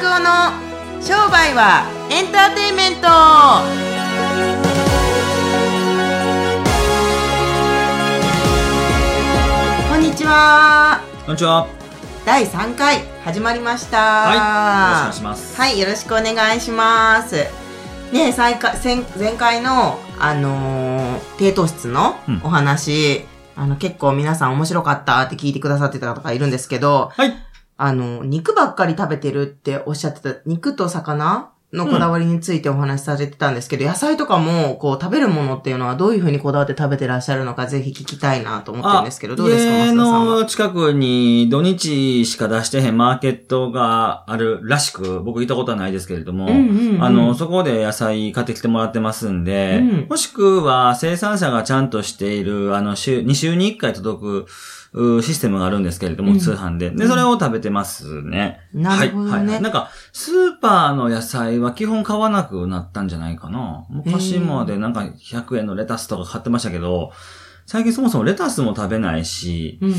夫の商売はエンターテインメントこんにちはこんにちは。第3回始まりましたはい。よろしくお願いします。はい、よろしくお願いします。ね再開前前回の、あのー低糖質のうんお話、あの、結構皆さん面白かったって聞いてくださってた方がいるんですけど、はい。あの、肉ばっかり食べてるっておっしゃってた、肉と魚のこだわりについてお話しされてたんですけど、野菜とかも、こう、食べるものっていうのはどういうふうにこだわって食べてらっしゃるのか、ぜひ聞きたいなと思ってるんですけど、どうですか、家増田さんは？の近くに土日しか出してへんマーケットがあるらしく、僕行ったことはないですけれども、うんうんうんあの、そこで野菜買ってきてもらってますんで、うんもしくは生産者がちゃんとしている、あの、週、2週に1回届く、うシステムがあるんですけれども、うん通販で。で、それを食べてますね。なるほどねはいはいはいなんか、スーパーの野菜は基本買わなくなったんじゃないかな。昔までなんか100円のレタスとか買ってましたけど、最近そもそもレタスも食べないし、うん。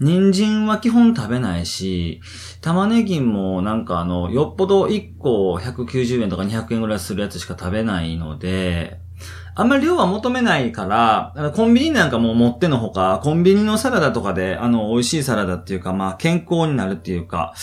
人参は基本食べないし、玉ねぎもなんかあの、よっぽど1個190円とか200円ぐらいするやつしか食べないので、あんまり量は求めないから、コンビニなんかもう持ってのほか、コンビニのサラダとかで、あの、美味しいサラダっていうか、まあ、健康になるっていうか、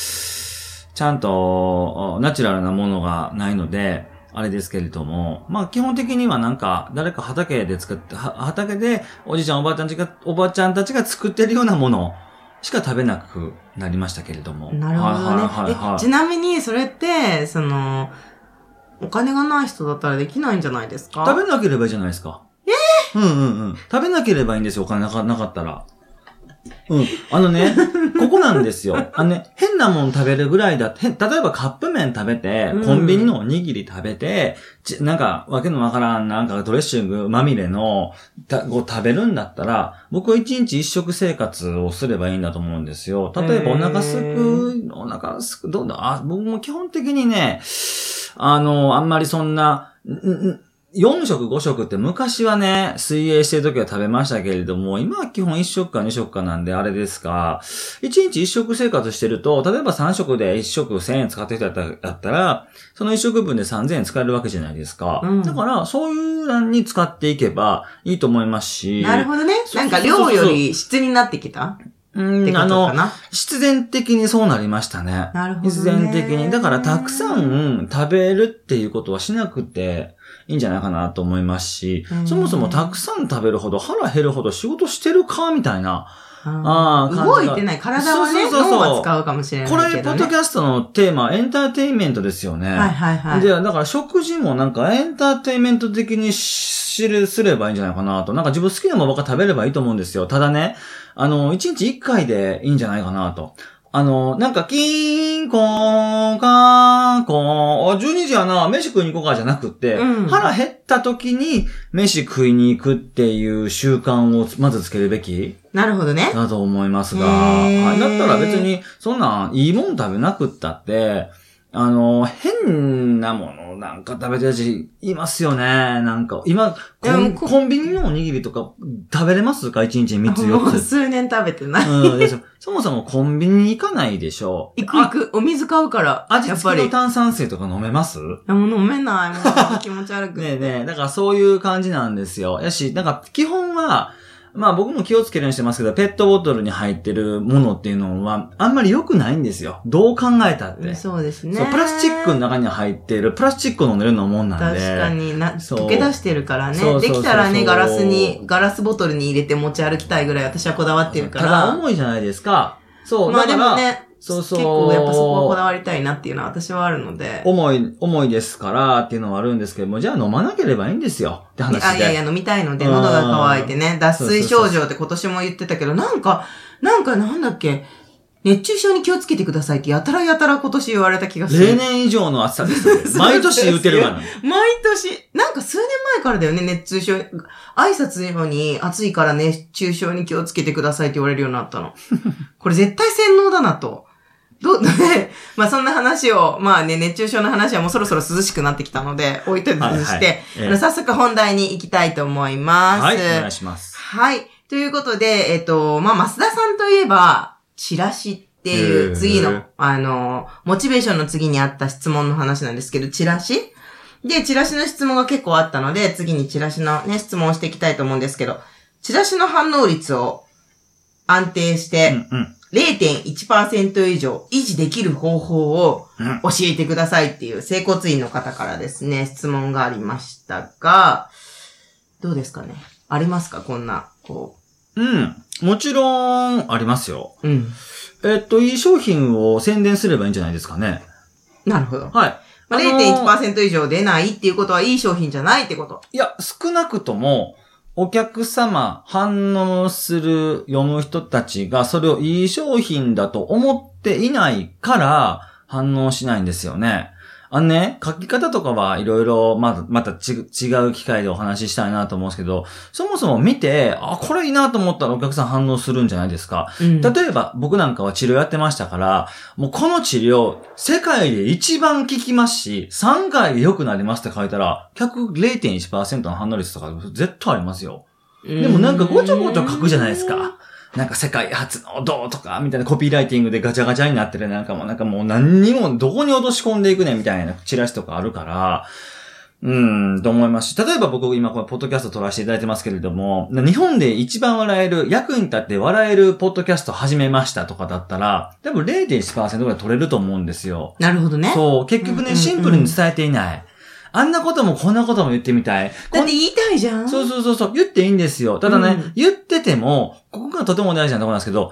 ちゃんと、ナチュラルなものがないので、あれですけれども、まあ基本的にはなんか、誰か畑で作って、は畑でおじいちゃんおばあちゃんたちが、おばあちゃんたちが作ってるようなものしか食べなくなりましたけれども。なるほどね。はいはいはいちなみに、それって、その、お金がない人だったらできないんじゃないですか？食べなければいいじゃないですか。えうんうんうん。食べなければいいんですよ、お金なかなかったら。うん。あのね、ここなんですよ。あのね、変なもん食べるぐらいだ例えばカップ麺食べてうん、コンビニのおにぎり食べて、ちなんか、わけのわからん、なんかドレッシングまみれの、たこう食べるんだったら、僕は一日一食生活をすればいいんだと思うんですよ。例えばお腹すく、お腹すく、どうだ、あ、僕も基本的にね、あの、あんまりそんな、んん4食5食って昔はね、水泳してる時は食べましたけれども、今は基本1食か2食かなんであれですが、1日1食生活してると、例えば3食で1食1000円使ってる人だっただったら、その1食分で3000円使えるわけじゃないですか。うんだから、そういうのに使っていけばいいと思いますし。なるほどね。なんか量より質になってきた？うん、あの。必然的にそうなりましたね。なるほどね必然的に。だから、たくさん食べるっていうことはしなくていいんじゃないかなと思いますしうん、そもそもたくさん食べるほど腹減るほど仕事してるかみたいな。あーあー動いてない。体はね、そうそうそう使うかもしれないね。れ、ポッドキャストのテーマ、エンターテインメントですよね。はいはいはい。で、だから食事もなんかエンターテインメント的に知る、すればいいんじゃないかなと。なんか自分好きなものばっか食べればいいと思うんですよ。ただね、あの、1日1回でいいんじゃないかなと。あの、なんか、キーン、コーン、カーン、コーン、あ、12時やな、飯食いに行こうかじゃなくって、うん。腹減った時に飯食いに行くっていう習慣をまずつけるべきなるほどね。だと思いますが、へー。はい。だったら別に、そんなん、いいもん食べなくったって、あの、変なものなんか食べてるし、いますよね。なんか、今、コンコンビニのおにぎりとか食べれます？か ?1 日に3つもう4つ。数年食べてない。うんでしょそもそもコンビニに行かないでしょ。行く行く。お水買うから。あ味やっぱり。付きの炭酸水とか飲めます？いやもう飲めない。もう気持ち悪くて。ねえねえ、だからそういう感じなんですよ。やし、なんか基本は、まあ僕も気をつけるようにしてますけど、ペットボトルに入ってるものっていうのは、あんまり良くないんですよ。どう考えたって。そうですね。プラスチックの中に入っている、プラスチックを飲んでるようなもんなん確で。かにな、溶け出してるからねできたらね、ガラスに、ガラスボトルに入れて持ち歩きたいぐらい私はこだわってるかただら。重いじゃないですか。そう、まあでもね、そうそう結構やっぱそこはこだわりたいなっていうのは私はあるので。重い、重いですからっていうのはあるんですけども、じゃあ飲まなければいいんですよって話で。あ、いやいや、飲みたいので、うん喉が渇いてね、脱水症状って今年も言ってたけど、なんか、なんかなんだっけ、熱中症に気をつけてくださいってやたらやたら今年言われた気がする。例年以上の暑さです。毎年言うてるわな。毎年、なんか数年前からだよね、熱中症。挨拶のに暑いから熱中症に気をつけてくださいって言われるようになったの。これ絶対洗脳だなと。どう、ね、まあそんな話を、まあね、熱中症の話はもうそろそろ涼しくなってきたので、置いといてはいはいして、ええあの早速本題に行きたいと思います。はい、お願いします。はい。ということで、えっ、と、まあ、増田さんといえば、チラシっていう次のあの、モチベーションの次にあった質問の話なんですけど、チラシで、チラシの質問が結構あったので、次にチラシのね、質問をしていきたいと思うんですけど、チラシの反応率を安定しうてんうん。0.1%以上維持できる方法をうん教えてくださいっていう整骨院の方からですね、質問がありましたが、どうですかね？ありますか？こんな、こうん。もちろん、ありますよ。う。うん。えっと、いい商品を宣伝すればいいんじゃないですかね。なるほど。はい。まあ、あのー0.1%以上出ないっていうことはいい商品じゃないってこと。いや、少なくとも、お客様、反応する、読む人たちが、それをいい商品だと思っていないから、反応しないんですよね。あのね、書き方とかはいろいろ、また、またち違う機会でお話ししたいなと思うんですけど、そもそも見て、あ、これいいなと思ったらお客さん反応するんじゃないですか。うん例えば、僕なんかは治療やってましたから、もうこの治療、世界で一番効きますし、3回で良くなりますって書いたら、客0.1%の反応率とか絶対ありますよ。でもなんかごちょごちょ書くじゃないですか。なんか世界初のどうとか、みたいなコピーライティングでガチャガチャになってる、なんかもうなんかもう何にもどこに落とし込んでいくねみたいなチラシとかあるから、うーん、と思いますし、例えば僕今このポッドキャスト撮らせていただいてますけれども、日本で一番笑える、役に立って笑えるポッドキャスト始めましたとかだったら、多分0.1%ぐらい取れると思うんですよ。なるほどね。そう、結局ね、シンプルに伝えていない。あんなこともこんなことも言ってみたい。だって言いたいじゃん。そうそうそうそう、言っていいんですよ。ただね、うん言ってても、ここがとても大事なところなんですけど、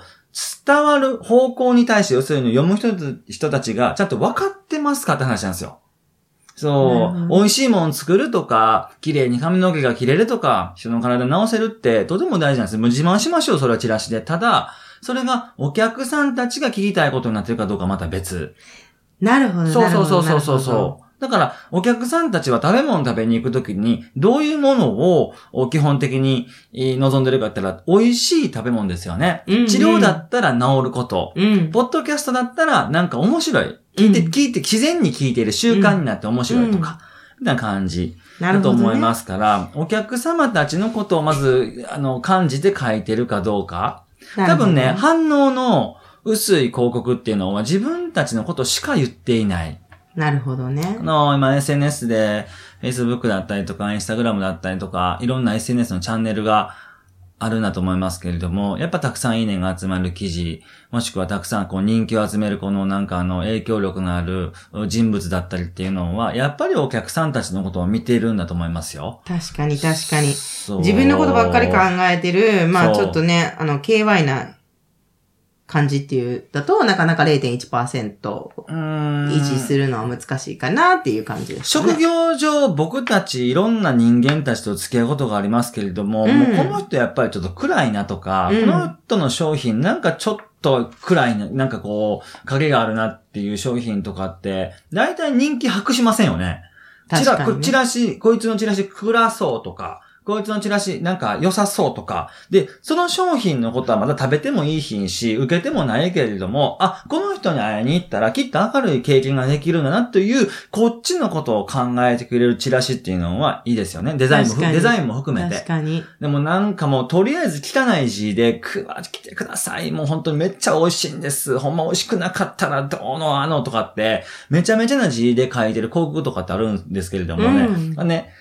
伝わる方向に対して、要するに読む人人たちがちゃんと分かってますかって話なんですよ。そう、ど美味しいもん作るとか、綺麗に髪の毛が切れるとか、人の体直せるってとても大事なんです。もう自慢しましょう、それはチラシで。ただ、それがお客さんたちが聞きたいことになってるかどうかまた別。なるほど。そうそうそうそうそう。だから、お客さんたちは食べ物食べに行くときに、どういうものをお基本的にえー望んでるかって言ったら、美味しい食べ物ですよね。うんうん治療だったら治ること。うん。ポッドキャストだったら、なんか面白い。聞いて、うん聞いて、自然に聞いている習慣になって面白いとか、みたいな感じだと。思いますから、お客様たちのことをまず、あの、感じて書いてるかどうか。なるほど多分ね、反応の薄い広告っていうのは自分たちのことしか言っていない。なるほどねあ。の、今 SNS で、Facebook だったりとか、Instagram だったりとか、いろんな SNS のチャンネルがあるんだと思いますけれども、やっぱたくさんいいねが集まる記事、もしくはたくさんこう人気を集めるこのなんかあの影響力のある人物だったりっていうのは、やっぱりお客さんたちのことを見ているんだと思いますよ。確かに確かに。自分のことばっかり考えてる、まあちょっとね、あの、KY な感じっていう、だと、なかなか0.1%うーん維持するのは難しいかなっていう感じです、ね。職業上、僕たちいろんな人間たちと付き合うことがありますけれども、うんもうこの人やっぱりちょっと暗いなとか、うんこの人の商品なんかちょっと暗いな、なんかこう、影があるなっていう商品とかって、大体人気博しませんよね。確かにねチラシ、こいつのチラシ暗そうとか、こいつのチラシなんか良さそうとか。で、その商品のことはまだ食べてもいい品し、受けてもないけれども、あ、この人に会いに行ったらきっと明るい経験ができるんだなという、こっちのことを考えてくれるチラシっていうのはいいですよね。デザインもデザインも含めて。確かに。でもなんかもうとりあえず汚い字で、くわ、来てください。もう本当にめっちゃ美味しいんです。ほんま美味しくなかったらどうのあのとかって、めちゃめちゃな字で書いてる広告とかってあるんですけれどもね。うんね、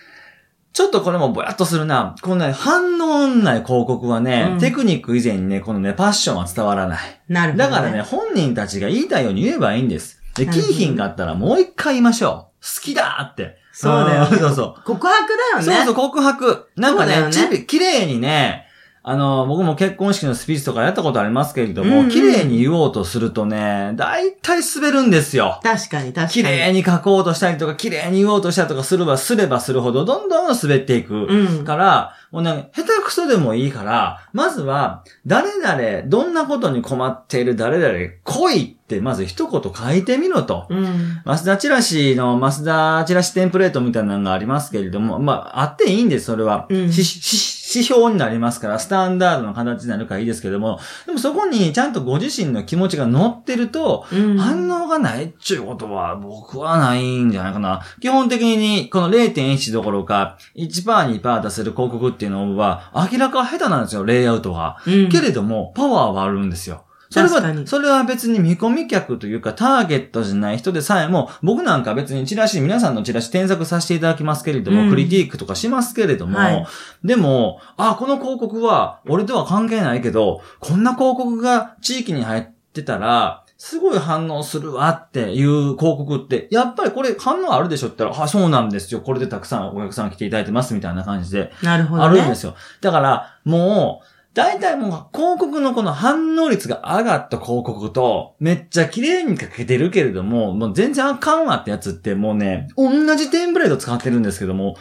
ちょっとこれもぼやっとするな。このね、反応のない広告はね、うんテクニック以前にね、このね、パッションは伝わらない。なるほど、だからね、、本人たちが言いたいように言えばいいんです。で、なるほどキー品があったらもう一回言いましょう。好きだって。そうだよそうそう。告白だよね。そうそう、告白。なんかね、そうだよねちび、綺麗にね、あの、僕も結婚式のスピーチとかやったことありますけれども、うんうん綺麗に言おうとするとね、大体滑るんですよ。確かに確かに。綺麗に書こうとしたりとか、綺麗に言おうとしたりとかすれば、すればするほど、どんどん滑っていく。うん。から、もうね、下手くそでもいいから、まずは、誰々、どんなことに困っている誰々、来いまず一言書いてみろと。うん。マスダチラシのマスダチラシテンプレートみたいなのがありますけれども、まあ、あっていいんです、それは。うんしし指標になりますから、スタンダードの形になるからいいですけども、でもそこにちゃんとご自身の気持ちが乗ってると、うん。反応がないっちゅうことは僕はないんじゃないかな。基本的にこの0.1どころか1%、2%出せる広告っていうのは明らか下手なんですよ、レイアウトが。うん。けれども、パワーはあるんですよ。それは、それは別に見込み客というか、ターゲットじゃない人でさえも、僕なんか別にチラシ、皆さんのチラシ添削させていただきますけれども、うんクリティックとかしますけれども、はいでも、あ、この広告は、俺とは関係ないけど、こんな広告が地域に入ってたら、すごい反応するわっていう広告って、やっぱりこれ反応あるでしょって言ったら、あ、そうなんですよ。これでたくさんお客さん来ていただいてますみたいな感じで、なるほどね。あるんですよ。だから、もう、大体もう広告のこの反応率が上がった広告と、めっちゃ綺麗にかけてるけれども、もう全然あかんわってやつってもうね、同じテンプレート使ってるんですけども、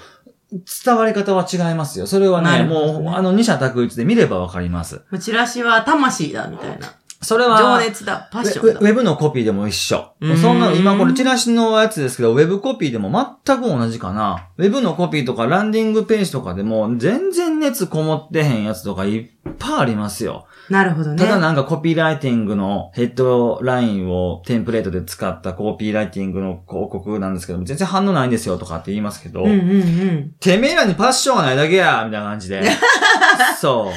伝わり方は違いますよ。それはね、ねもう、あの、二者択一で見ればわかります。チラシは魂だ、みたいな。それは、情熱だ、パッションだウェブのコピーでも一緒。そんな、今これチラシのやつですけど、ウェブコピーでも全く同じかな。ウェブのコピーとかランディングページとかでも全然熱こもってへんやつとかいっぱいありますよ。なるほどね。ただなんかコピーライティングのヘッドラインをテンプレートで使ったコピーライティングの広告なんですけども、全然反応ないんですよとかって言いますけど、うんうんうん。てめえらにパッションがないだけやみたいな感じで。そ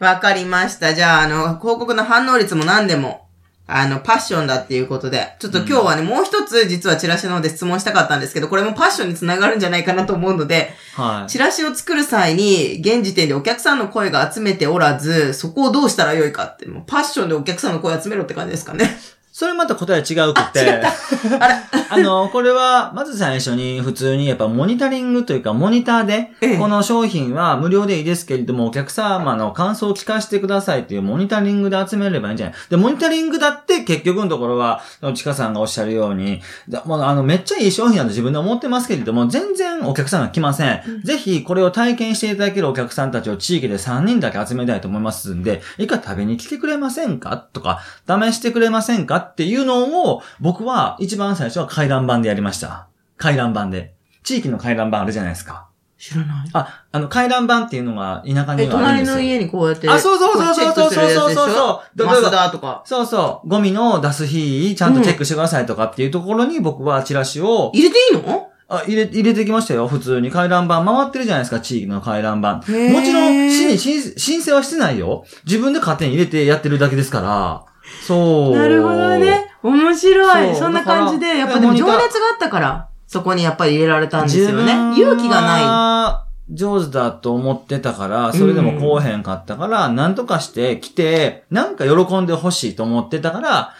う。わかりました。じゃあ、あの、広告の反応率も何でも、あの、パッションだっていうことで、ちょっと今日はね、もう一つ実はチラシの方で質問したかったんですけど、これもパッションにつながるんじゃないかなと思うので、はい。チラシを作る際に、現時点でお客さんの声が集めておらず、そこをどうしたらよいかって、もうパッションでお客さんの声集めろって感じですかね。それまた答え違うくて。あ れあの、これは、まず最初に普通にやっぱモニタリングというか、モニターでええ、この商品は無料でいいですけれども、お客様の感想を聞かせてくださいっていうモニタリングで集めればいいんじゃない。で、モニタリングだって結局のところは、ちかさんがおっしゃるように、だもうあの、めっちゃいい商品なんて自分で思ってますけれども、全然お客さんが来ません。ぜひ、これを体験していただけるお客さんたちを地域で3人だけ集めたいと思いますんで、一回食べに来てくれませんか？とか、試してくれませんか？っていうのを、僕は一番最初は回覧板でやりました。回覧板で。地域の回覧板あるじゃないですか。知らない。あ、あの、回覧板っていうのが田舎にえ、はあるんですよ。隣の家にこうやって。あそうそうそうそうそうそうそうそうマスダとか。そうそう。ゴミの出す日、ちゃんとチェックしてくださいとかっていうところに僕はチラシを、入れていいの？あ、入れ、入れてきましたよ。普通に回覧板回ってるじゃないですか、地域の回覧板。もちろん、市に申申請はしてないよ。自分で勝手に入れてやってるだけですから。そう。なるほどね。面白い。そんな感じで、やっぱでも情熱があったから、そこにやっぱり入れられたんですよね。勇気がない。は上手だと思ってたから、それでもこうへんかったから、なんとかして来て、なんか喜んでほしいと思ってたから、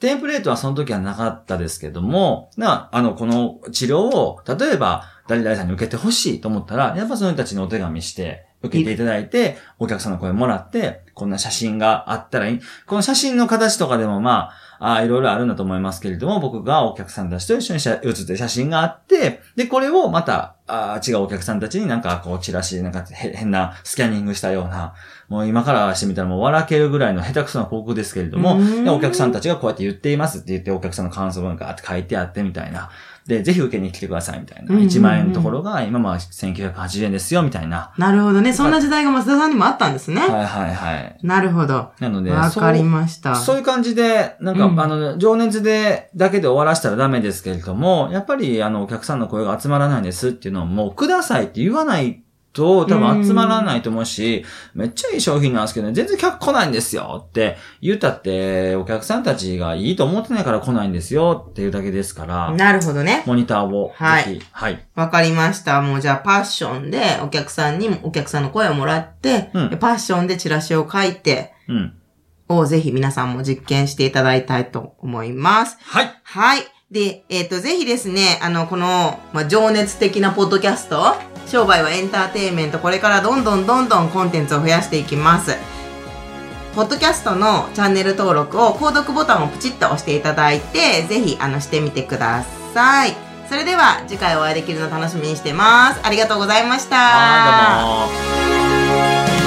テンプレートはその時はなかったですけども、な、あの、この治療を、例えば、誰々さんに受けてほしいと思ったら、やっぱその人たちにお手紙して、受けていただいて、お客さんの声もらって、こんな写真があったらいい。この写真の形とかでもまあ、あいろいろあるんだと思いますけれども、僕がお客さんたちと一緒に写写ってる写真があって、で、これをまた、あ違うお客さんたちになんかこうチラシ、なんかへ変なスキャニングしたような、もう今からしてみたらもう笑けるぐらいの下手くそな広告ですけれどもお客さんたちがこうやって言っていますって言ってお客さんの感想がガーって書いてあってみたいな。で、ぜひ受けに来てくださいみたいな。うんうんうん1万円のところが今まあ1980円ですよみたいな。なるほどね。そんな時代が増田さんにもあったんですね。はいはいはい。なるほど。なので、わかりました。そういう感じで、なんか、うんあの、情熱で、だけで終わらせたらダメですけれども、やっぱり、あの、お客さんの声が集まらないんですっていうのを、もう、くださいって言わないと、多分集まらないと思うし、めっちゃいい商品なんですけどね、全然客来ないんですよって言ったって、お客さんたちがいいと思ってないから来ないんですよっていうだけですから、なるほどね。モニターを、はいはい。わかりました。もうじゃあパッションでお客さんにもお客さんの声をもらって、うんでパッションでチラシを書いて、うん。をぜひ皆さんも実験していただきたいと思います。はい。はい。で、えっ、と、ぜひですね、あの、この、まあ、情熱的なポッドキャスト、商売はエンターテインメント、これからどんどんどんどんコンテンツを増やしていきます。ポッドキャストのチャンネル登録を、購読ボタンをプチッと押していただいて、ぜひ、あの、してみてください。それでは、次回お会いできるの楽しみにしてます。ありがとうございました。はい、どうも。